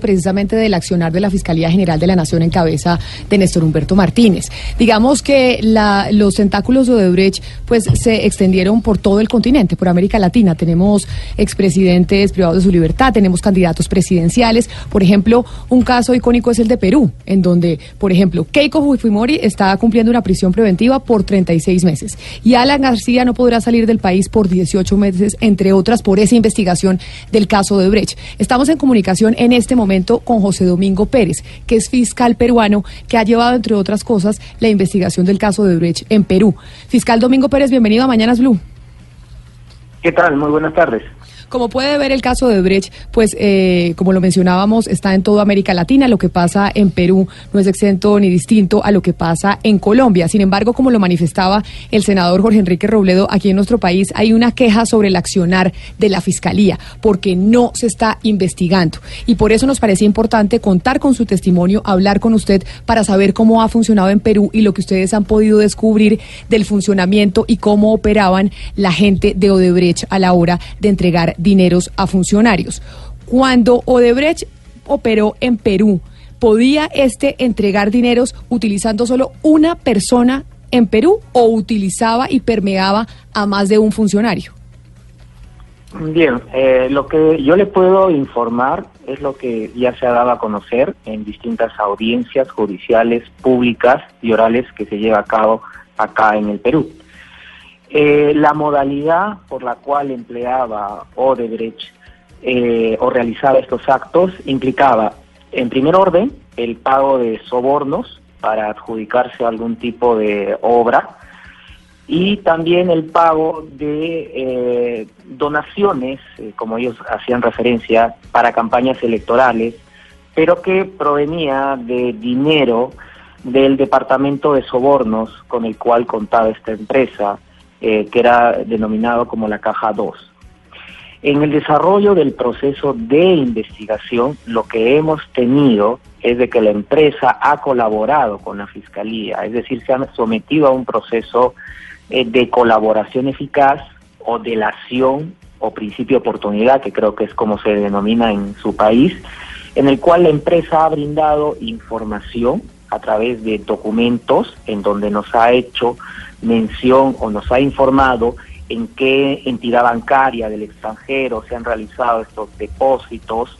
precisamente del accionar de la Fiscalía General de la Nación en cabeza de Néstor Humberto Martínez. Digamos que los tentáculos de Odebrecht pues se extendieron por todo el continente, por América Latina. Tenemos expresidentes privados de su libertad, tenemos candidatos presidenciales. Por ejemplo, un caso icónico es el de Perú, en donde, por ejemplo, Keiko Fujimori está cumpliendo una prisión preventiva por 36 meses y Alan García no podrá salir del país por 18 meses, entre otras, por esa investigación del caso de Odebrecht. Estamos en comunicación en este momento con José Domingo Pérez, que es fiscal peruano que ha llevado, entre otras cosas, la investigación del caso de Brecht en Perú. Fiscal Domingo Pérez, bienvenido a Mañanas Blue. ¿Qué tal? Muy buenas tardes. Como puede ver el caso de Brecht, pues eh, como lo mencionábamos, está en toda América Latina. Lo que pasa en Perú no es exento ni distinto a lo que pasa en Colombia. Sin embargo, como lo manifestaba el senador Jorge Enrique Robledo, aquí en nuestro país hay una queja sobre el accionar de la Fiscalía, porque no se está investigando. Y por eso nos parecía importante contar con su testimonio, hablar con usted para saber cómo ha funcionado en Perú y lo que ustedes han podido descubrir del funcionamiento y cómo operaban la gente de Odebrecht a la hora de entregar dineros a funcionarios. Cuando Odebrecht operó en Perú, ¿podía este entregar dineros utilizando solo una persona en Perú o utilizaba y permeaba a más de un funcionario? Bien, eh, lo que yo le puedo informar es lo que ya se ha dado a conocer en distintas audiencias judiciales públicas y orales que se lleva a cabo acá en el Perú. Eh, la modalidad por la cual empleaba Odebrecht eh, o realizaba estos actos implicaba, en primer orden, el pago de sobornos para adjudicarse algún tipo de obra y también el pago de eh, donaciones, como ellos hacían referencia, para campañas electorales, pero que provenía de dinero del departamento de sobornos con el cual contaba esta empresa eh, que era denominado como la caja 2. En el desarrollo del proceso de investigación, lo que hemos tenido es de que la empresa ha colaborado con la Fiscalía, es decir, se ha sometido a un proceso eh, de colaboración eficaz o delación o principio de oportunidad, que creo que es como se denomina en su país, en el cual la empresa ha brindado información a través de documentos en donde nos ha hecho mención o nos ha informado en qué entidad bancaria del extranjero se han realizado estos depósitos.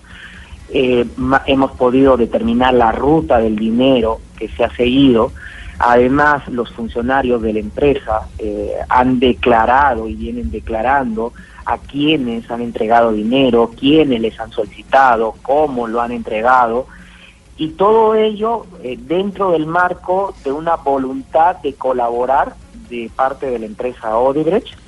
Eh, hemos podido determinar la ruta del dinero que se ha seguido. Además, los funcionarios de la empresa eh, han declarado y vienen declarando a quienes han entregado dinero, quiénes les han solicitado, cómo lo han entregado y todo ello eh, dentro del marco de una voluntad de colaborar de parte de la empresa Odebrecht,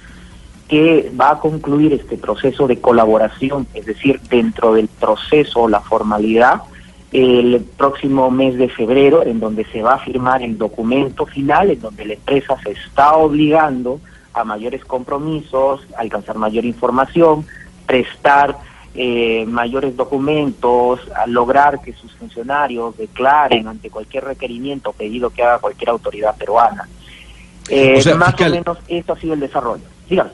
que va a concluir este proceso de colaboración, es decir, dentro del proceso, la formalidad, el próximo mes de febrero, en donde se va a firmar el documento final, en donde la empresa se está obligando a mayores compromisos, alcanzar mayor información, prestar eh, mayores documentos, a lograr que sus funcionarios declaren ante cualquier requerimiento o pedido que haga cualquier autoridad peruana. Eh, más o menos esto ha sido el desarrollo. Dígame.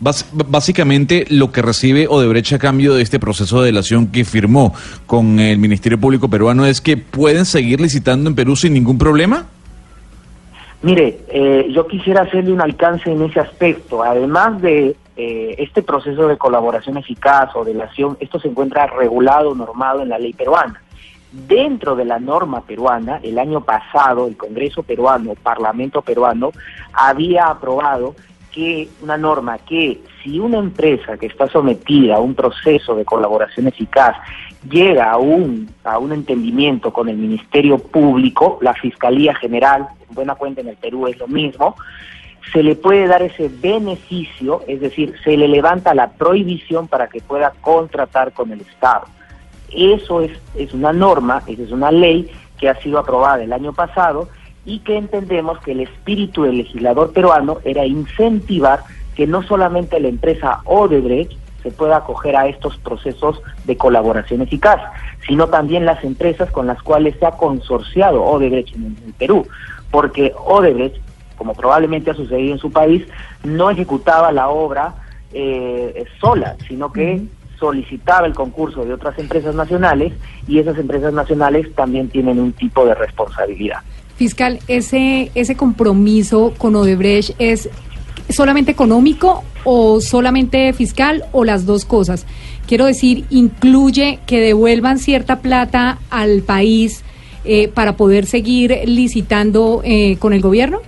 básicamente lo que recibe Odebrecht a cambio de este proceso de delación que firmó con el Ministerio Público peruano es que pueden seguir licitando en Perú sin ningún problema. Mire, eh, yo quisiera hacerle un alcance en ese aspecto. Además de eh, este proceso de colaboración eficaz o delación, esto se encuentra regulado, normado en la ley peruana. Dentro de la norma peruana, el año pasado el Congreso peruano, el Parlamento peruano, había aprobado que una norma que si una empresa que está sometida a un proceso de colaboración eficaz llega a un, a un entendimiento con el Ministerio Público, la Fiscalía General, en buena cuenta en el Perú es lo mismo, se le puede dar ese beneficio, es decir, se le levanta la prohibición para que pueda contratar con el Estado. Eso es, es una norma, esa es una ley que ha sido aprobada el año pasado y que entendemos que el espíritu del legislador peruano era incentivar que no solamente la empresa Odebrecht se pueda acoger a estos procesos de colaboración eficaz, sino también las empresas con las cuales se ha consorciado Odebrecht en Perú, porque Odebrecht, como probablemente ha sucedido en su país, no ejecutaba la obra eh, sola, sino que solicitaba el concurso de otras empresas nacionales y esas empresas nacionales también tienen un tipo de responsabilidad. Fiscal, ese, ese compromiso con Odebrecht es solamente económico o solamente fiscal o las dos cosas. Quiero decir, incluye que devuelvan cierta plata al país eh, para poder seguir licitando eh, con el gobierno.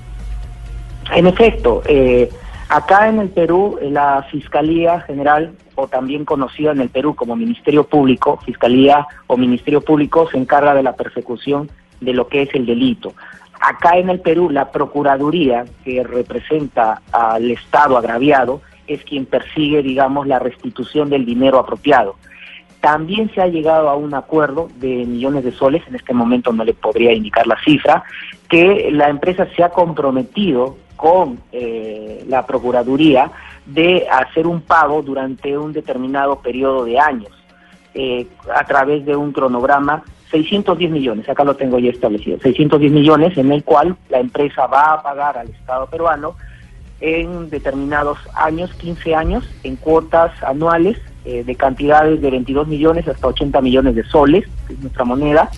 En efecto, eh, acá en el Perú la Fiscalía General, o también conocida en el Perú como Ministerio Público, Fiscalía o Ministerio Público se encarga de la persecución de lo que es el delito. Acá en el Perú, la Procuraduría, que representa al Estado agraviado, es quien persigue, digamos, la restitución del dinero apropiado. También se ha llegado a un acuerdo de millones de soles, en este momento no le podría indicar la cifra, que la empresa se ha comprometido con eh, la Procuraduría de hacer un pago durante un determinado periodo de años eh, a través de un cronograma 610 millones, acá lo tengo ya establecido, 610 millones en el cual la empresa va a pagar al Estado peruano en determinados años, 15 años, en cuotas anuales eh, de cantidades de 22 millones hasta 80 millones de soles, que es nuestra moneda,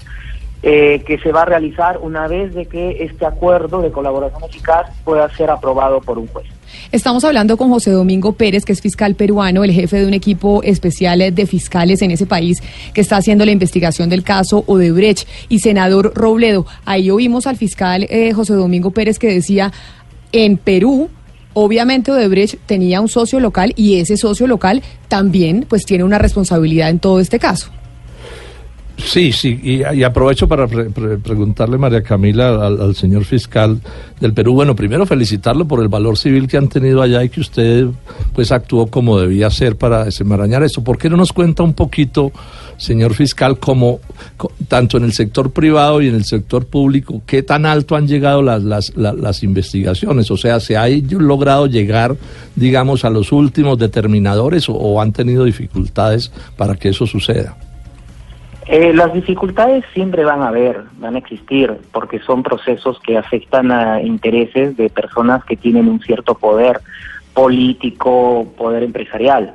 eh, que se va a realizar una vez de que este acuerdo de colaboración eficaz pueda ser aprobado por un juez. Estamos hablando con José Domingo Pérez, que es fiscal peruano, el jefe de un equipo especial de fiscales en ese país que está haciendo la investigación del caso Odebrecht, y senador Robledo. Ahí oímos al fiscal eh, José Domingo Pérez que decía, en Perú obviamente Odebrecht tenía un socio local y ese socio local también pues tiene una responsabilidad en todo este caso. Sí, sí, y, aprovecho para preguntarle, María Camila, al, señor fiscal del Perú. Bueno, primero felicitarlo por el valor civil que han tenido allá y que usted pues actuó como debía ser para desenmarañar eso. ¿Por qué no nos cuenta un poquito, señor fiscal, cómo tanto en el sector privado y en el sector público, qué tan alto han llegado las, las, las investigaciones? O sea, ¿se ha logrado llegar, digamos, a los últimos determinadores o han tenido dificultades para que eso suceda? Eh, las dificultades siempre van a haber, van a existir, porque son procesos que afectan a intereses de personas que tienen un cierto poder político, poder empresarial.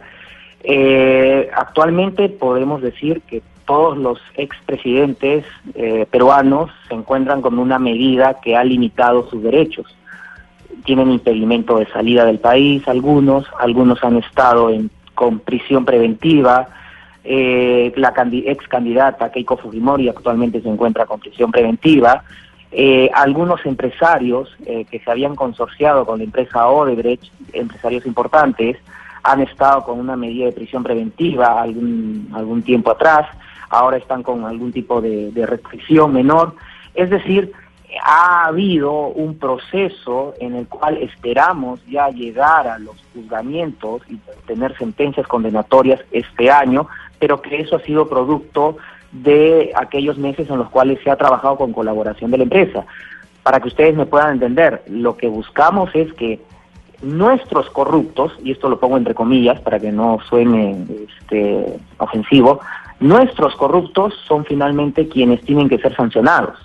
Eh, actualmente podemos decir que todos los expresidentes eh, peruanos se encuentran con una medida que ha limitado sus derechos. Tienen impedimento de salida del país algunos, algunos han estado en, con prisión preventiva, eh, la ex candidata Keiko Fujimori actualmente se encuentra con prisión preventiva, eh, algunos empresarios eh, que se habían consorciado con la empresa Odebrecht, empresarios importantes, han estado con una medida de prisión preventiva algún, algún tiempo atrás, ahora están con algún tipo de, de restricción menor. Es decir, ha habido un proceso en el cual esperamos ya llegar a los juzgamientos y tener sentencias condenatorias este año, pero que eso ha sido producto de aquellos meses en los cuales se ha trabajado con colaboración de la empresa. Para que ustedes me puedan entender, lo que buscamos es que nuestros corruptos, y esto lo pongo entre comillas para que no suene este, ofensivo, nuestros corruptos son finalmente quienes tienen que ser sancionados.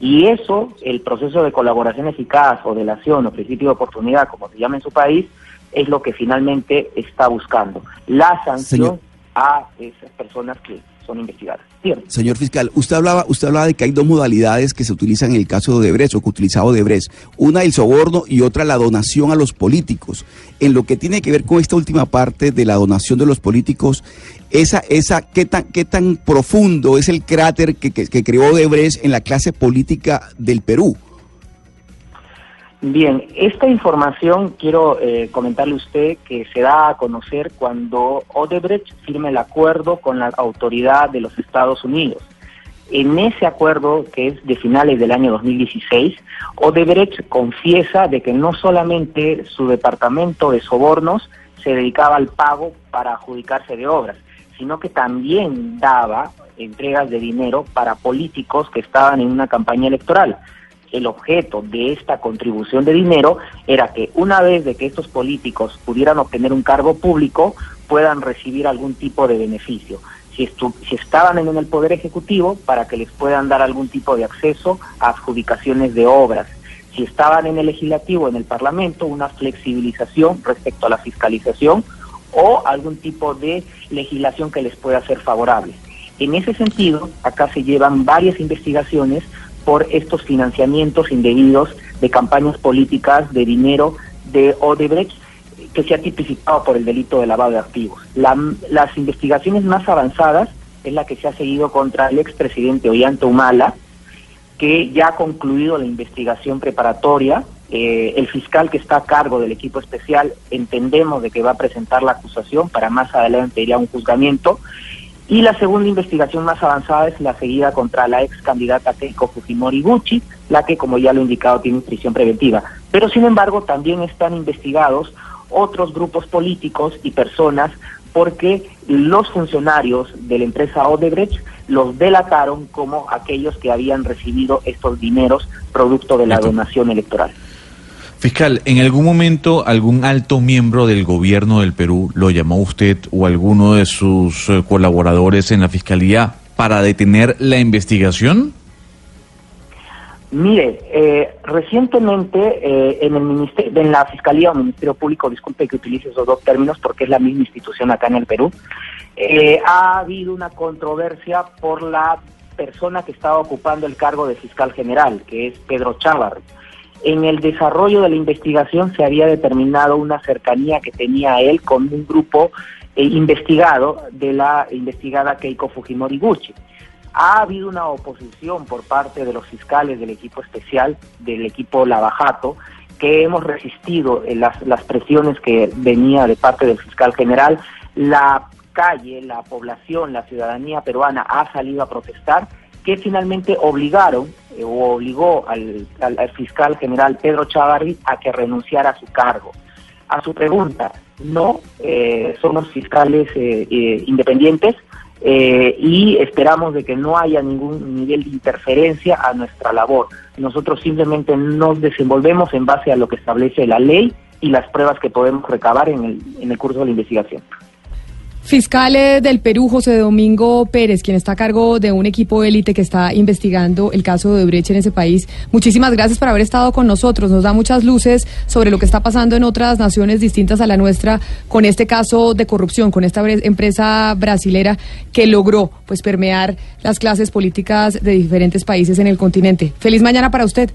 Y eso, el proceso de colaboración eficaz o delación o principio de oportunidad, como se llama en su país, es lo que finalmente está buscando. La sanción a esas personas que son investigadas. Señor fiscal, usted hablaba, usted hablaba de que hay dos modalidades que se utilizan en el caso de Odebrecht o que utilizaba Odebrecht. Una el soborno y otra la donación a los políticos. En lo que tiene que ver con esta última parte de la donación de los políticos, esa, esa, ¿qué tan, qué tan profundo es el cráter que, que, que creó Odebrecht en la clase política del Perú? Bien, esta información quiero eh, comentarle a usted que se da a conocer cuando Odebrecht firma el acuerdo con la autoridad de los Estados Unidos. En ese acuerdo, que es de finales del año 2016, Odebrecht confiesa de que no solamente su departamento de sobornos se dedicaba al pago para adjudicarse de obras, sino que también daba entregas de dinero para políticos que estaban en una campaña electoral el objeto de esta contribución de dinero era que una vez de que estos políticos pudieran obtener un cargo público, puedan recibir algún tipo de beneficio. Si, si estaban en el Poder Ejecutivo, para que les puedan dar algún tipo de acceso a adjudicaciones de obras. Si estaban en el Legislativo, en el Parlamento, una flexibilización respecto a la fiscalización o algún tipo de legislación que les pueda ser favorable. En ese sentido, acá se llevan varias investigaciones por estos financiamientos indebidos de campañas políticas de dinero de Odebrecht que se ha tipificado por el delito de lavado de activos. las investigaciones más avanzadas es la que se ha seguido contra el expresidente Ollanta Humala, que ya ha concluido la investigación preparatoria. Eh, el fiscal que está a cargo del equipo especial entendemos de que va a presentar la acusación para más adelante ir a un juzgamiento. Y la segunda investigación más avanzada es la seguida contra la ex candidata Keiko Fujimori Gucci, la que, como ya lo he indicado, tiene prisión preventiva. Pero, sin embargo, también están investigados otros grupos políticos y personas porque los funcionarios de la empresa Odebrecht los delataron como aquellos que habían recibido estos dineros producto de la donación electoral. Fiscal, ¿en algún momento algún alto miembro del gobierno del Perú lo llamó usted o alguno de sus eh, colaboradores en la Fiscalía para detener la investigación? Mire, eh, recientemente eh, en el ministerio, en la Fiscalía o Ministerio Público, disculpe que utilice esos dos términos porque es la misma institución acá en el Perú, eh, ha habido una controversia por la persona que estaba ocupando el cargo de fiscal general, que es Pedro Chávar. En el desarrollo de la investigación se había determinado una cercanía que tenía él con un grupo investigado de la investigada Keiko Fujimori Gucci. Ha habido una oposición por parte de los fiscales del equipo especial, del equipo Lavajato, que hemos resistido las, las presiones que venía de parte del fiscal general. La calle, la población, la ciudadanía peruana ha salido a protestar, que finalmente obligaron eh, o obligó al, fiscal general Pedro Chavarri a que renunciara a su cargo. A su pregunta, no eh, somos fiscales eh, independientes, eh, y esperamos de que no haya ningún nivel de interferencia a nuestra labor. Nosotros simplemente nos desenvolvemos en base a lo que establece la ley y las pruebas que podemos recabar en el, en el curso de la investigación. Fiscal del Perú, José Domingo Pérez, quien está a cargo de un equipo élite que está investigando el caso de Brecht en ese país. Muchísimas gracias por haber estado con nosotros. Nos da muchas luces sobre lo que está pasando en otras naciones distintas a la nuestra con este caso de corrupción, con esta empresa brasilera que logró pues permear las clases políticas de diferentes países en el continente. Feliz mañana para usted.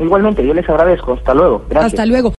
Igualmente, yo les agradezco. Hasta luego. Gracias. Hasta luego.